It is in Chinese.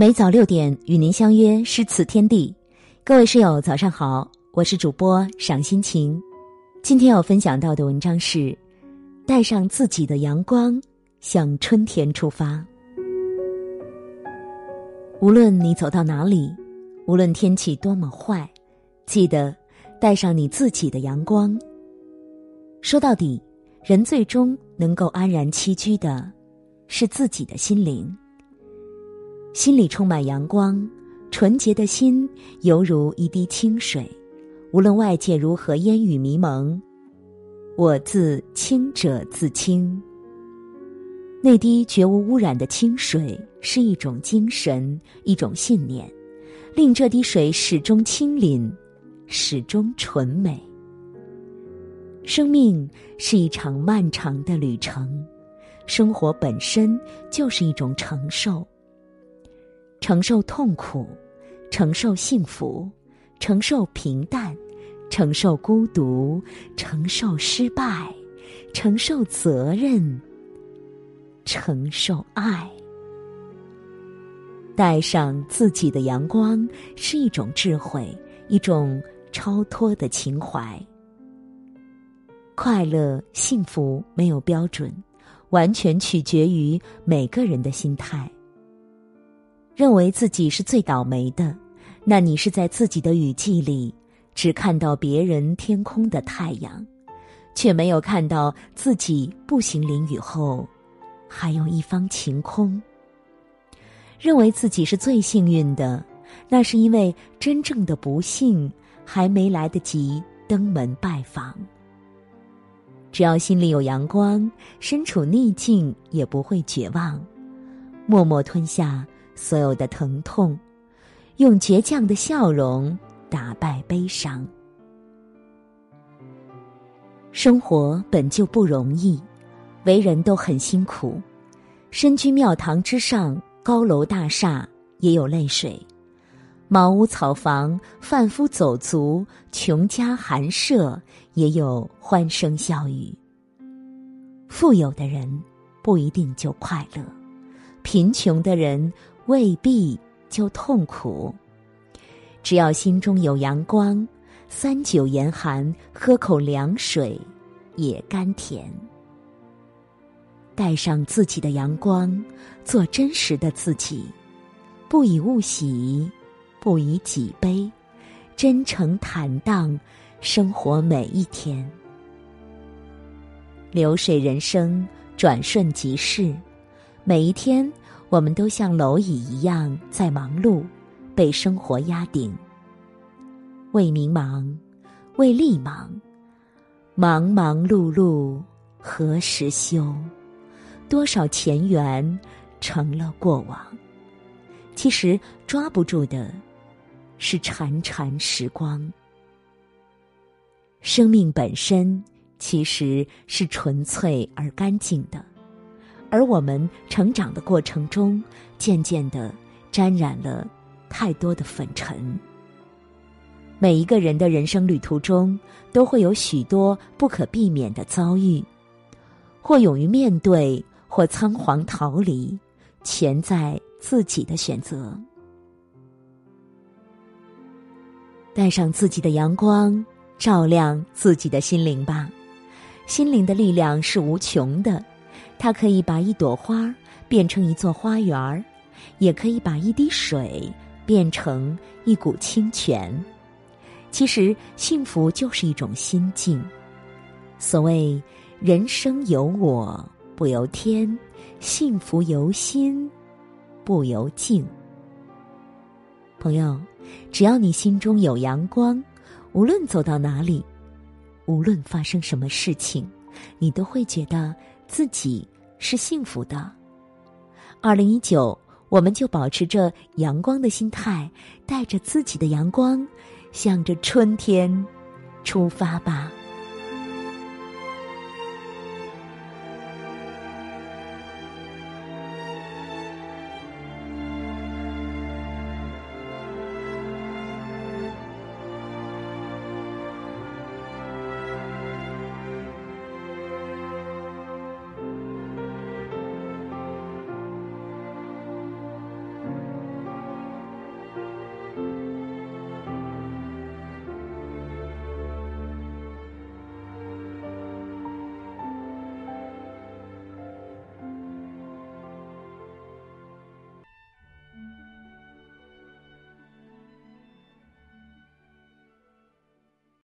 每早六点与您相约诗词天地，各位室友早上好，我是主播赏心情。今天要分享到的文章是：带上自己的阳光，向春天出发。无论你走到哪里，无论天气多么坏，记得带上你自己的阳光。说到底，人最终能够安然栖居的，是自己的心灵。心里充满阳光，纯洁的心犹如一滴清水，无论外界如何烟雨迷蒙，我自清者自清。那滴绝无污染的清水是一种精神，一种信念，令这滴水始终清灵，始终纯美。生命是一场漫长的旅程，生活本身就是一种承受。承受痛苦，承受幸福，承受平淡，承受孤独，承受失败，承受责任，承受爱。带上自己的阳光，是一种智慧，一种超脱的情怀。快乐、幸福没有标准，完全取决于每个人的心态。认为自己是最倒霉的，那你是在自己的雨季里，只看到别人天空的太阳，却没有看到自己步行淋雨后，还有一方晴空。认为自己是最幸运的，那是因为真正的不幸还没来得及登门拜访。只要心里有阳光，身处逆境也不会绝望，默默吞下。所有的疼痛，用倔强的笑容打败悲伤。生活本就不容易，为人都很辛苦。身居庙堂之上，高楼大厦也有泪水；茅屋草房，贩夫走卒，穷家寒舍也有欢声笑语。富有的人不一定就快乐，贫穷的人。未必就痛苦，只要心中有阳光，三九严寒，喝口凉水也甘甜。带上自己的阳光，做真实的自己，不以物喜，不以己悲，真诚坦荡，生活每一天。流水人生，转瞬即逝，每一天。我们都像蝼蚁一样在忙碌，被生活压顶。为民忙，为利忙，忙忙碌碌何时休？多少前缘成了过往。其实抓不住的，是潺潺时光。生命本身其实是纯粹而干净的。而我们成长的过程中，渐渐的沾染了太多的粉尘。每一个人的人生旅途中，都会有许多不可避免的遭遇，或勇于面对，或仓皇逃离，全在自己的选择。带上自己的阳光，照亮自己的心灵吧。心灵的力量是无穷的。它可以把一朵花变成一座花园，也可以把一滴水变成一股清泉。其实，幸福就是一种心境。所谓“人生由我不由天，幸福由心不由境”。朋友，只要你心中有阳光，无论走到哪里，无论发生什么事情，你都会觉得。自己是幸福的。二零一九，我们就保持着阳光的心态，带着自己的阳光，向着春天出发吧。